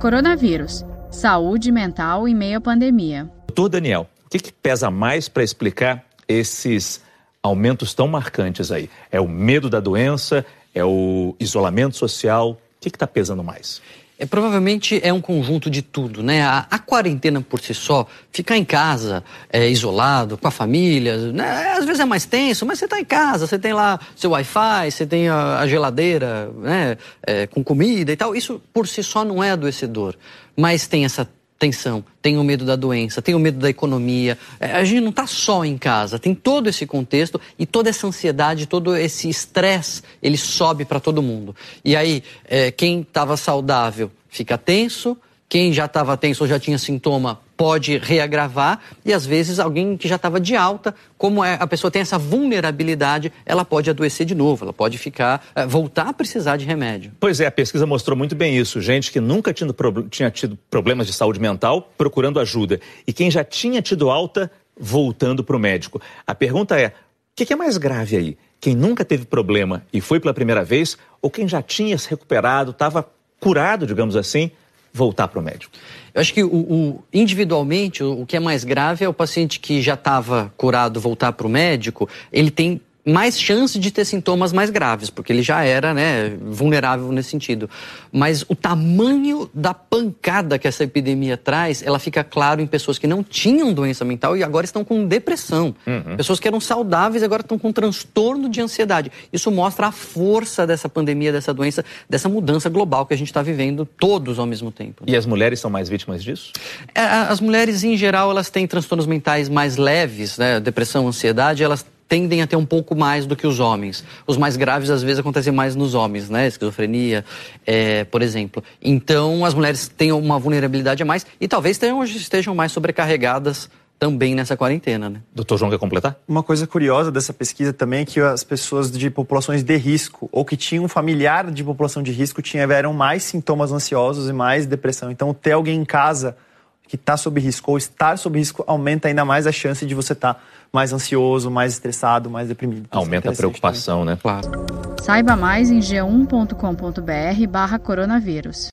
Coronavírus. Saúde mental em meio à pandemia. Doutor Daniel, o que, que pesa mais para explicar esses aumentos tão marcantes aí? É o medo da doença? É o isolamento social? O que está pesando mais? É, provavelmente é um conjunto de tudo, né? A, a quarentena por si só, ficar em casa, é, isolado, com a família, né? às vezes é mais tenso, mas você está em casa, você tem lá seu Wi-Fi, você tem a, a geladeira, né? É, com comida e tal. Isso por si só não é adoecedor, mas tem essa tensão, tem o medo da doença, tem o medo da economia. É, a gente não está só em casa, tem todo esse contexto e toda essa ansiedade, todo esse estresse, ele sobe para todo mundo. E aí, é, quem estava saudável fica tenso, quem já estava tenso ou já tinha sintoma pode reagravar e às vezes alguém que já estava de alta, como é, a pessoa tem essa vulnerabilidade, ela pode adoecer de novo, ela pode ficar, é, voltar a precisar de remédio. Pois é, a pesquisa mostrou muito bem isso. Gente que nunca tinha, tinha tido problemas de saúde mental procurando ajuda e quem já tinha tido alta voltando para o médico. A pergunta é: o que é mais grave aí? Quem nunca teve problema e foi pela primeira vez ou quem já tinha se recuperado, estava curado, digamos assim, voltar para o médico? Eu acho que o, o individualmente o, o, que é mais grave é o paciente que já estava curado voltar para o médico, ele tem mais chance de ter sintomas mais graves, porque ele já era né, vulnerável nesse sentido. Mas o tamanho da pancada que essa epidemia traz, ela fica claro em pessoas que não tinham doença mental e agora estão com depressão. Uhum. Pessoas que eram saudáveis agora estão com transtorno de ansiedade. Isso mostra a força dessa pandemia, dessa doença, dessa mudança global que a gente está vivendo todos ao mesmo tempo. E as mulheres são mais vítimas disso? É, as mulheres, em geral, elas têm transtornos mentais mais leves, né? depressão, ansiedade, elas tendem a ter um pouco mais do que os homens. Os mais graves, às vezes, acontecem mais nos homens, né? Esquizofrenia, é, por exemplo. Então, as mulheres têm uma vulnerabilidade a mais e talvez tenham, estejam mais sobrecarregadas também nessa quarentena, né? Doutor João, quer completar? Uma coisa curiosa dessa pesquisa também é que as pessoas de populações de risco ou que tinham um familiar de população de risco tiveram mais sintomas ansiosos e mais depressão. Então, ter alguém em casa que está sob risco ou estar sob risco aumenta ainda mais a chance de você estar tá mais ansioso, mais estressado, mais deprimido. Então, aumenta a preocupação, também. né? Claro. Saiba mais em g1.com.br barra coronavírus.